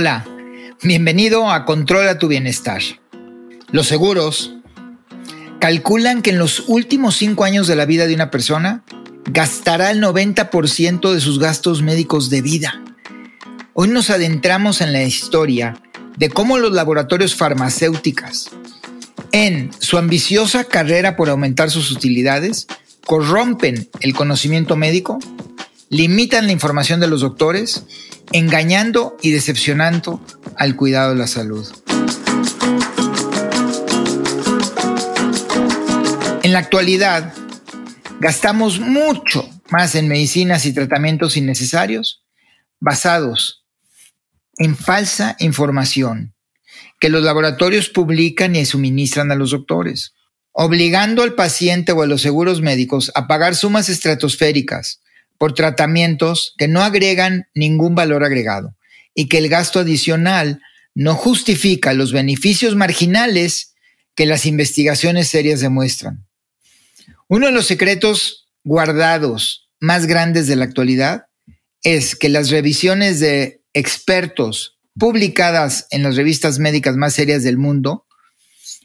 Hola, bienvenido a Controla tu Bienestar. Los seguros calculan que en los últimos cinco años de la vida de una persona gastará el 90% de sus gastos médicos de vida. Hoy nos adentramos en la historia de cómo los laboratorios farmacéuticas, en su ambiciosa carrera por aumentar sus utilidades, corrompen el conocimiento médico, limitan la información de los doctores engañando y decepcionando al cuidado de la salud. En la actualidad, gastamos mucho más en medicinas y tratamientos innecesarios basados en falsa información que los laboratorios publican y suministran a los doctores, obligando al paciente o a los seguros médicos a pagar sumas estratosféricas por tratamientos que no agregan ningún valor agregado y que el gasto adicional no justifica los beneficios marginales que las investigaciones serias demuestran. Uno de los secretos guardados más grandes de la actualidad es que las revisiones de expertos publicadas en las revistas médicas más serias del mundo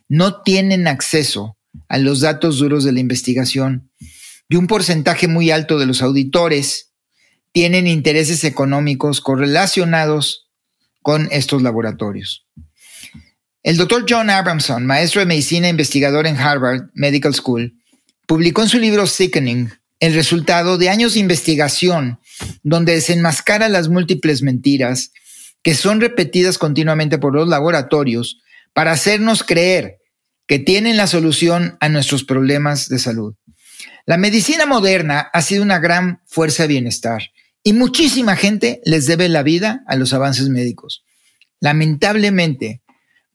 no tienen acceso a los datos duros de la investigación y un porcentaje muy alto de los auditores tienen intereses económicos correlacionados con estos laboratorios. El doctor John Abramson, maestro de medicina e investigador en Harvard Medical School, publicó en su libro Sickening el resultado de años de investigación donde desenmascara las múltiples mentiras que son repetidas continuamente por los laboratorios para hacernos creer que tienen la solución a nuestros problemas de salud. La medicina moderna ha sido una gran fuerza de bienestar y muchísima gente les debe la vida a los avances médicos. Lamentablemente,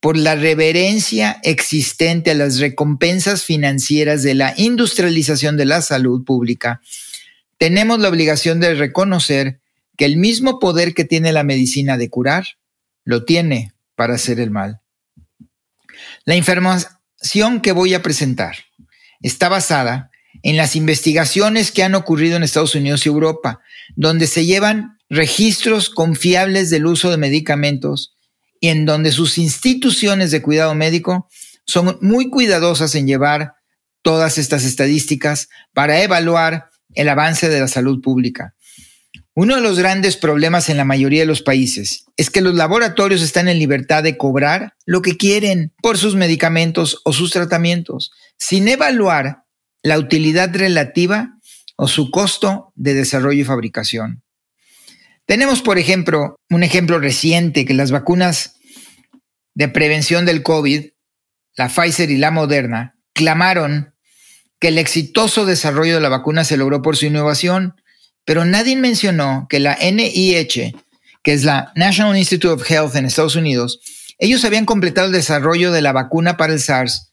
por la reverencia existente a las recompensas financieras de la industrialización de la salud pública, tenemos la obligación de reconocer que el mismo poder que tiene la medicina de curar, lo tiene para hacer el mal. La información que voy a presentar está basada en las investigaciones que han ocurrido en Estados Unidos y Europa, donde se llevan registros confiables del uso de medicamentos y en donde sus instituciones de cuidado médico son muy cuidadosas en llevar todas estas estadísticas para evaluar el avance de la salud pública. Uno de los grandes problemas en la mayoría de los países es que los laboratorios están en libertad de cobrar lo que quieren por sus medicamentos o sus tratamientos, sin evaluar la utilidad relativa o su costo de desarrollo y fabricación. Tenemos, por ejemplo, un ejemplo reciente que las vacunas de prevención del COVID, la Pfizer y la Moderna, clamaron que el exitoso desarrollo de la vacuna se logró por su innovación, pero nadie mencionó que la NIH, que es la National Institute of Health en Estados Unidos, ellos habían completado el desarrollo de la vacuna para el SARS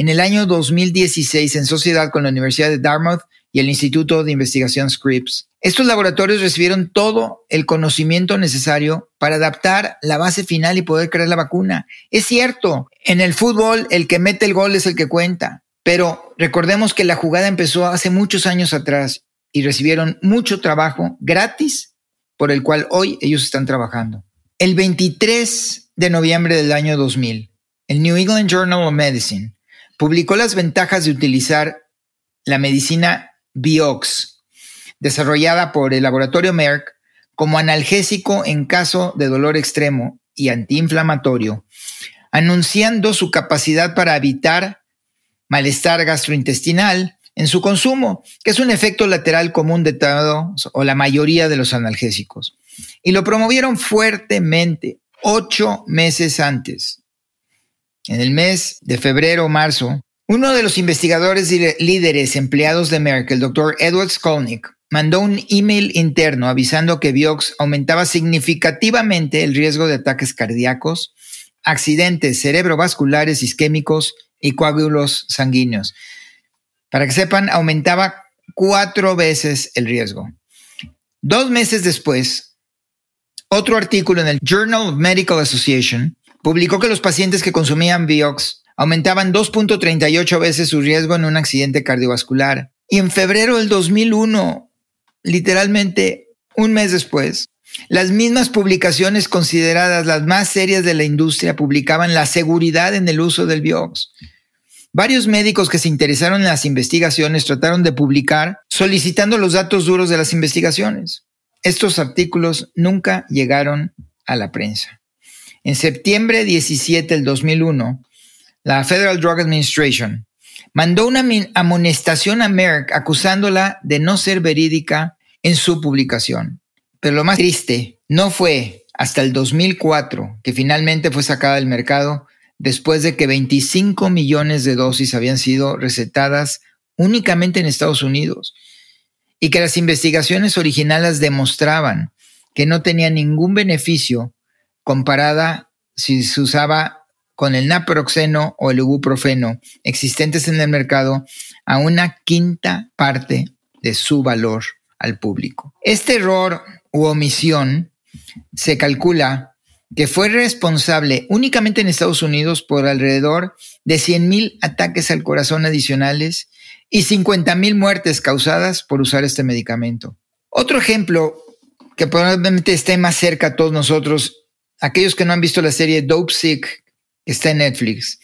en el año 2016 en sociedad con la Universidad de Dartmouth y el Instituto de Investigación Scripps. Estos laboratorios recibieron todo el conocimiento necesario para adaptar la base final y poder crear la vacuna. Es cierto, en el fútbol el que mete el gol es el que cuenta, pero recordemos que la jugada empezó hace muchos años atrás y recibieron mucho trabajo gratis por el cual hoy ellos están trabajando. El 23 de noviembre del año 2000, el New England Journal of Medicine publicó las ventajas de utilizar la medicina Biox, desarrollada por el laboratorio Merck como analgésico en caso de dolor extremo y antiinflamatorio, anunciando su capacidad para evitar malestar gastrointestinal en su consumo, que es un efecto lateral común de todos o la mayoría de los analgésicos. Y lo promovieron fuertemente ocho meses antes en el mes de febrero o marzo, uno de los investigadores líderes empleados de Merck, el doctor Edward Skolnick, mandó un email interno avisando que Vioxx aumentaba significativamente el riesgo de ataques cardíacos, accidentes cerebrovasculares isquémicos y coágulos sanguíneos. Para que sepan, aumentaba cuatro veces el riesgo. Dos meses después, otro artículo en el Journal of Medical Association publicó que los pacientes que consumían Vioxx aumentaban 2.38 veces su riesgo en un accidente cardiovascular. Y en febrero del 2001, literalmente un mes después, Las mismas publicaciones consideradas las más serias de la industria publicaban la seguridad en el uso del Vioxx. Varios médicos que se interesaron en las investigaciones trataron de publicar solicitando los datos duros de las investigaciones. Estos artículos nunca llegaron a la prensa. En septiembre 17 del 2001, la Federal Drug Administration mandó una amonestación a Merck acusándola de no ser verídica en su publicación. Pero lo más triste no fue hasta el 2004 que finalmente fue sacada del mercado después de que 25 millones de dosis habían sido recetadas únicamente en Estados Unidos y que las investigaciones originales demostraban que no tenía ningún beneficio comparada si se usaba con el naproxeno o el ibuprofeno existentes en el mercado a una quinta parte de su valor al público. Este error u omisión se calcula que fue responsable únicamente en Estados Unidos por alrededor de 100.000 ataques al corazón adicionales y 50.000 muertes causadas por usar este medicamento. Otro ejemplo que probablemente esté más cerca a todos nosotros, aquellos que no han visto la serie Dope Sick, que está en Netflix,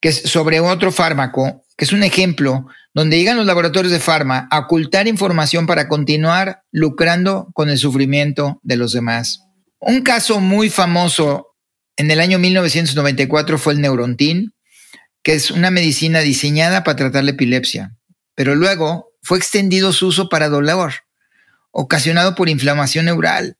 que es sobre otro fármaco, que es un ejemplo donde llegan los laboratorios de farma a ocultar información para continuar lucrando con el sufrimiento de los demás. Un caso muy famoso en el año 1994 fue el Neurontin, que es una medicina diseñada para tratar la epilepsia, pero luego fue extendido su uso para dolor, ocasionado por inflamación neural.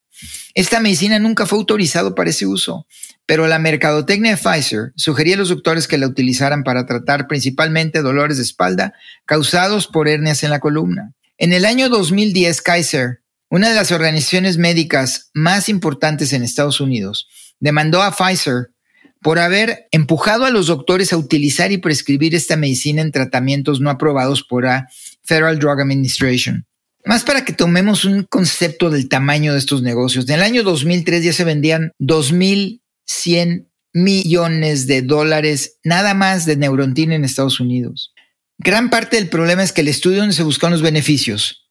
Esta medicina nunca fue autorizada para ese uso, pero la mercadotecnia de Pfizer sugería a los doctores que la utilizaran para tratar principalmente dolores de espalda causados por hernias en la columna. En el año 2010, Kaiser una de las organizaciones médicas más importantes en Estados Unidos demandó a Pfizer por haber empujado a los doctores a utilizar y prescribir esta medicina en tratamientos no aprobados por la Federal Drug Administration. Más para que tomemos un concepto del tamaño de estos negocios. En el año 2003 ya se vendían 2.100 millones de dólares nada más de Neurontin en Estados Unidos. Gran parte del problema es que el estudio donde se buscaron los beneficios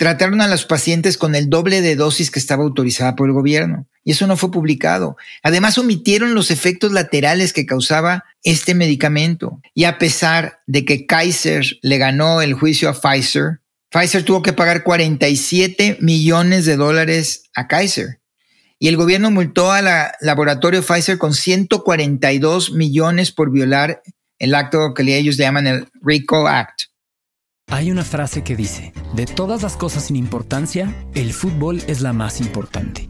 Trataron a los pacientes con el doble de dosis que estaba autorizada por el gobierno y eso no fue publicado. Además, omitieron los efectos laterales que causaba este medicamento. Y a pesar de que Kaiser le ganó el juicio a Pfizer, Pfizer tuvo que pagar 47 millones de dólares a Kaiser. Y el gobierno multó al laboratorio Pfizer con 142 millones por violar el acto que ellos llaman el RICO Act. Hay una frase que dice, de todas las cosas sin importancia, el fútbol es la más importante.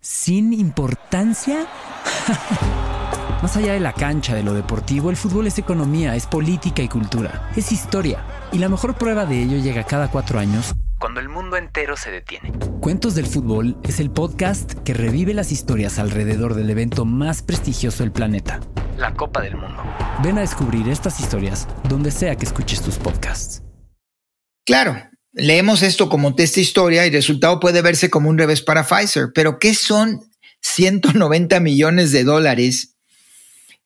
¿Sin importancia? más allá de la cancha, de lo deportivo, el fútbol es economía, es política y cultura, es historia. Y la mejor prueba de ello llega cada cuatro años cuando el mundo entero se detiene. Cuentos del Fútbol es el podcast que revive las historias alrededor del evento más prestigioso del planeta, la Copa del Mundo. Ven a descubrir estas historias donde sea que escuches tus podcasts. Claro, leemos esto como testa historia y el resultado puede verse como un revés para Pfizer, pero ¿qué son 190 millones de dólares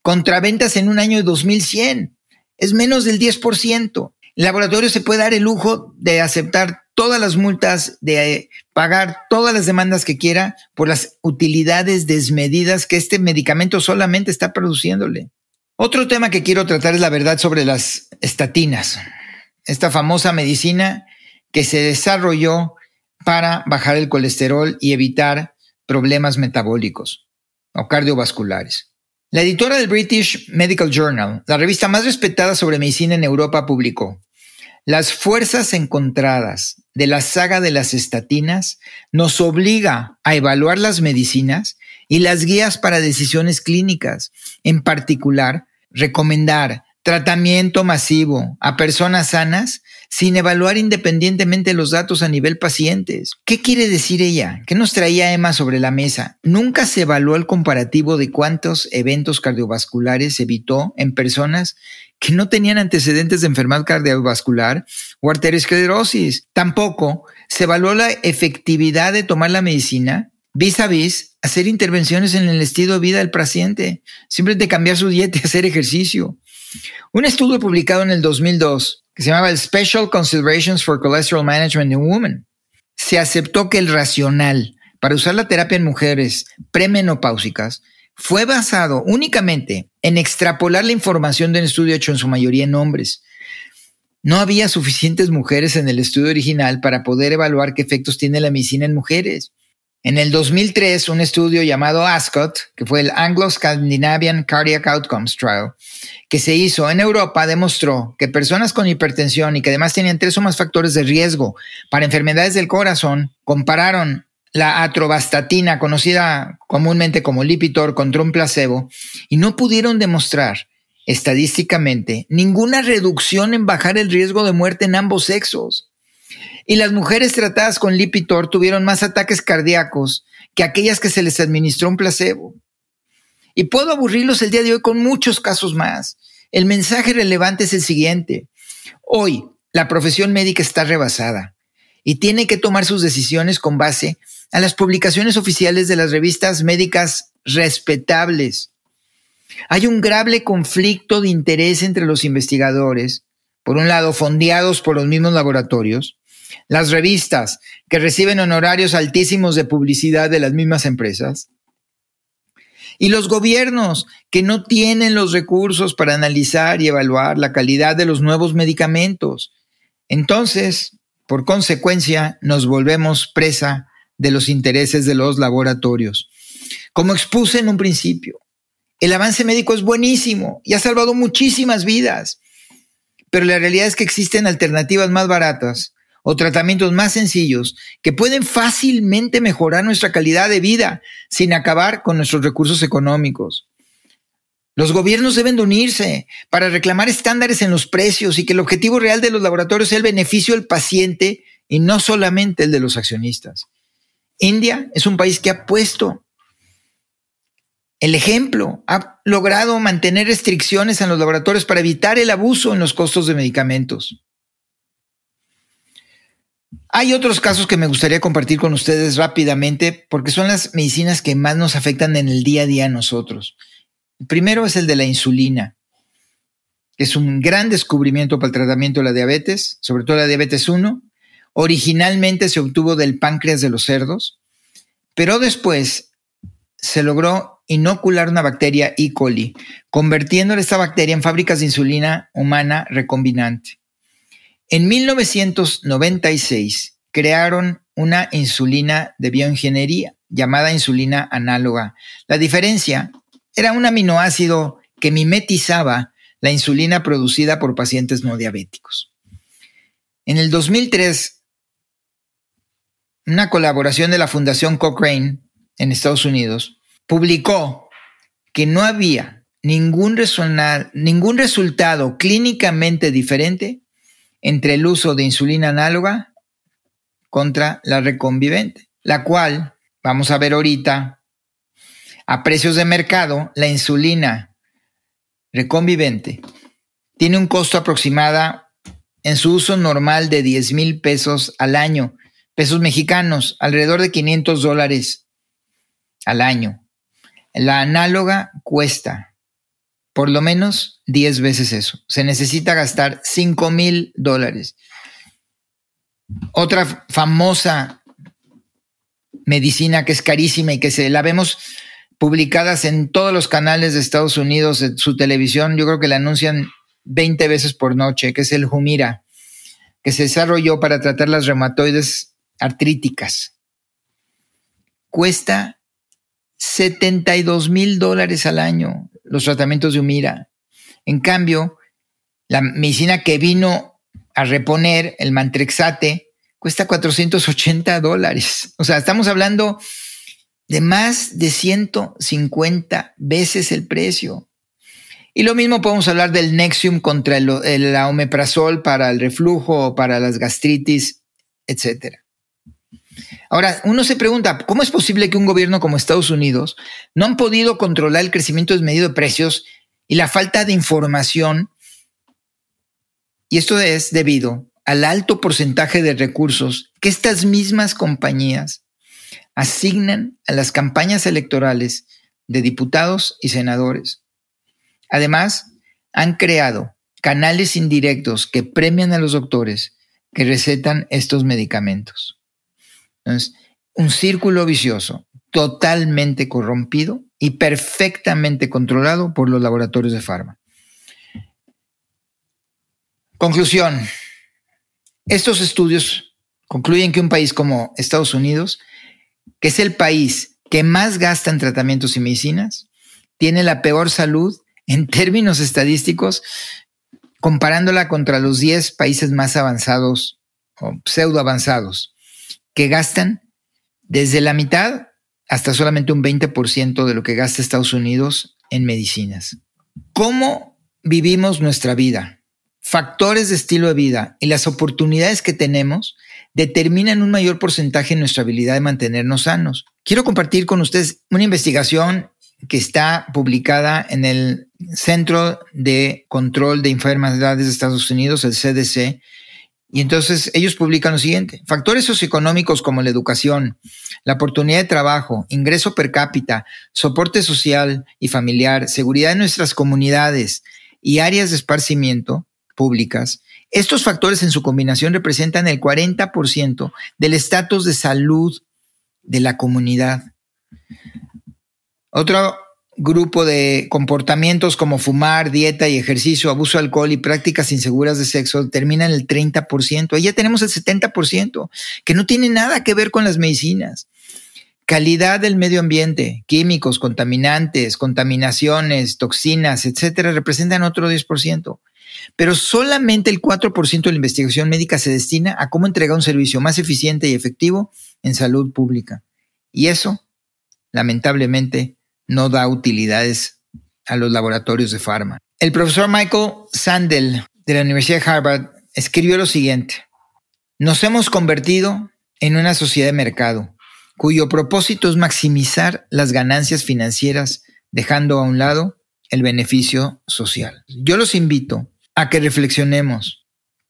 contra ventas en un año de 2100? Es menos del 10%. El laboratorio se puede dar el lujo de aceptar todas las multas, de pagar todas las demandas que quiera por las utilidades desmedidas que este medicamento solamente está produciéndole. Otro tema que quiero tratar es la verdad sobre las estatinas esta famosa medicina que se desarrolló para bajar el colesterol y evitar problemas metabólicos o cardiovasculares. La editora del British Medical Journal, la revista más respetada sobre medicina en Europa, publicó, Las fuerzas encontradas de la saga de las estatinas nos obliga a evaluar las medicinas y las guías para decisiones clínicas, en particular, recomendar tratamiento masivo a personas sanas sin evaluar independientemente los datos a nivel pacientes. ¿Qué quiere decir ella? ¿Qué nos traía Emma sobre la mesa? Nunca se evaluó el comparativo de cuántos eventos cardiovasculares evitó en personas que no tenían antecedentes de enfermedad cardiovascular o arteriosclerosis. Tampoco se evaluó la efectividad de tomar la medicina vis a vis hacer intervenciones en el estilo de vida del paciente, simplemente cambiar su dieta y hacer ejercicio. Un estudio publicado en el 2002 que se llamaba Special Considerations for Cholesterol Management in Women se aceptó que el racional para usar la terapia en mujeres premenopáusicas fue basado únicamente en extrapolar la información de un estudio hecho en su mayoría en hombres. No había suficientes mujeres en el estudio original para poder evaluar qué efectos tiene la medicina en mujeres. En el 2003, un estudio llamado ASCOT, que fue el Anglo-Scandinavian Cardiac Outcomes Trial, que se hizo en Europa, demostró que personas con hipertensión y que además tenían tres o más factores de riesgo para enfermedades del corazón, compararon la atrovastatina, conocida comúnmente como Lipitor, contra un placebo, y no pudieron demostrar estadísticamente ninguna reducción en bajar el riesgo de muerte en ambos sexos. Y las mujeres tratadas con Lipitor tuvieron más ataques cardíacos que aquellas que se les administró un placebo. Y puedo aburrirlos el día de hoy con muchos casos más. El mensaje relevante es el siguiente. Hoy, la profesión médica está rebasada y tiene que tomar sus decisiones con base a las publicaciones oficiales de las revistas médicas respetables. Hay un grave conflicto de interés entre los investigadores, por un lado fondeados por los mismos laboratorios, las revistas que reciben honorarios altísimos de publicidad de las mismas empresas, y los gobiernos que no tienen los recursos para analizar y evaluar la calidad de los nuevos medicamentos. Entonces, por consecuencia, nos volvemos presa de los intereses de los laboratorios. Como expuse en un principio, el avance médico es buenísimo y ha salvado muchísimas vidas, pero la realidad es que existen alternativas más baratas o tratamientos más sencillos que pueden fácilmente mejorar nuestra calidad de vida sin acabar con nuestros recursos económicos. Los gobiernos deben de unirse para reclamar estándares en los precios y que el objetivo real de los laboratorios sea el beneficio del paciente y no solamente el de los accionistas. India es un país que ha puesto el ejemplo, ha logrado mantener restricciones en los laboratorios para evitar el abuso en los costos de medicamentos. Hay otros casos que me gustaría compartir con ustedes rápidamente porque son las medicinas que más nos afectan en el día a día a nosotros. El primero es el de la insulina, que es un gran descubrimiento para el tratamiento de la diabetes, sobre todo la diabetes 1. Originalmente se obtuvo del páncreas de los cerdos, pero después se logró inocular una bacteria E. coli, convirtiendo esta bacteria en fábricas de insulina humana recombinante. En 1996 crearon una insulina de bioingeniería llamada insulina análoga. La diferencia era un aminoácido que mimetizaba la insulina producida por pacientes no diabéticos. En el 2003, una colaboración de la Fundación Cochrane en Estados Unidos publicó que no había ningún, ningún resultado clínicamente diferente entre el uso de insulina análoga contra la reconvivente, la cual, vamos a ver ahorita, a precios de mercado, la insulina reconvivente tiene un costo aproximado en su uso normal de 10 mil pesos al año, pesos mexicanos, alrededor de 500 dólares al año. La análoga cuesta por lo menos 10 veces eso. Se necesita gastar 5 mil dólares. Otra famosa medicina que es carísima y que se la vemos publicadas en todos los canales de Estados Unidos, en su televisión, yo creo que la anuncian 20 veces por noche, que es el Humira, que se desarrolló para tratar las reumatoides artríticas. Cuesta 72 mil dólares al año los tratamientos de Humira. En cambio, la medicina que vino a reponer, el Mantrexate, cuesta 480 dólares. O sea, estamos hablando de más de 150 veces el precio. Y lo mismo podemos hablar del Nexium contra el, omeprazol para el reflujo, para las gastritis, etc. Ahora, uno se pregunta, ¿cómo es posible que un gobierno como Estados Unidos no han podido controlar el crecimiento desmedido de precios y la falta de información? Y esto es debido al alto porcentaje de recursos que estas mismas compañías asignan a las campañas electorales de diputados y senadores. Además, han creado canales indirectos que premian a los doctores que recetan estos medicamentos. Entonces, un círculo vicioso totalmente corrompido y perfectamente controlado por los laboratorios de farma. Conclusión. Estos estudios concluyen que un país como Estados Unidos, que es el país que más gasta en tratamientos y medicinas, tiene la peor salud en términos estadísticos, comparándola contra los 10 países más avanzados o pseudo avanzados, que gastan desde la mitad hasta solamente un 20% de lo que gasta Estados Unidos en medicinas. ¿Cómo vivimos nuestra vida? Factores de estilo de vida y las oportunidades que tenemos determinan un mayor porcentaje en nuestra habilidad de mantenernos sanos. Quiero compartir con ustedes una investigación que está publicada en el Centro de Control de Enfermedades de Estados Unidos, el CDC, y entonces ellos publican lo siguiente, factores socioeconómicos como la educación, la oportunidad de trabajo, ingreso per cápita, soporte social y familiar, seguridad de nuestras comunidades y áreas de esparcimiento públicas, estos factores en su combinación representan el 40% del estatus de salud de la comunidad. Otro grupo de comportamientos como fumar, dieta y ejercicio, abuso de alcohol y prácticas inseguras de sexo terminan el 30%. Ahí ya tenemos el 70%, que no tiene nada que ver con las medicinas. Calidad del medio ambiente, químicos, contaminantes, contaminaciones, toxinas, etcétera, representan otro 10%. Pero solamente el 4% de la investigación médica se destina a cómo entregar un servicio más eficiente y efectivo en salud pública. Y eso, lamentablemente, no da utilidades a los laboratorios de farma. El profesor Michael Sandel de la Universidad de Harvard escribió lo siguiente. Nos hemos convertido en una sociedad de mercado cuyo propósito es maximizar las ganancias financieras dejando a un lado el beneficio social. Yo los invito a que reflexionemos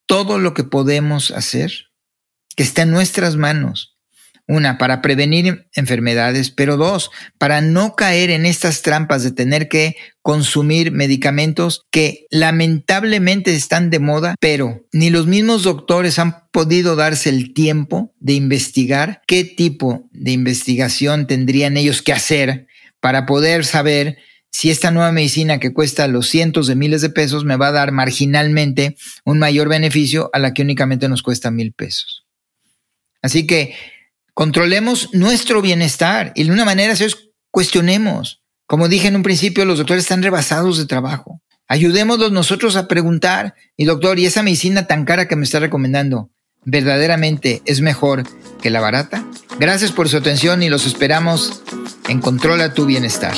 todo lo que podemos hacer que está en nuestras manos una, para prevenir enfermedades, pero dos, para no caer en estas trampas de tener que consumir medicamentos que lamentablemente están de moda, pero ni los mismos doctores han podido darse el tiempo de investigar qué tipo de investigación tendrían ellos que hacer para poder saber si esta nueva medicina que cuesta los cientos de miles de pesos me va a dar marginalmente un mayor beneficio a la que únicamente nos cuesta mil pesos. Así que Controlemos nuestro bienestar y de una manera es cuestionemos. Como dije en un principio, los doctores están rebasados de trabajo. Ayudémoslos nosotros a preguntar, y doctor, ¿y esa medicina tan cara que me está recomendando, verdaderamente es mejor que la barata? Gracias por su atención y los esperamos en Controla tu Bienestar.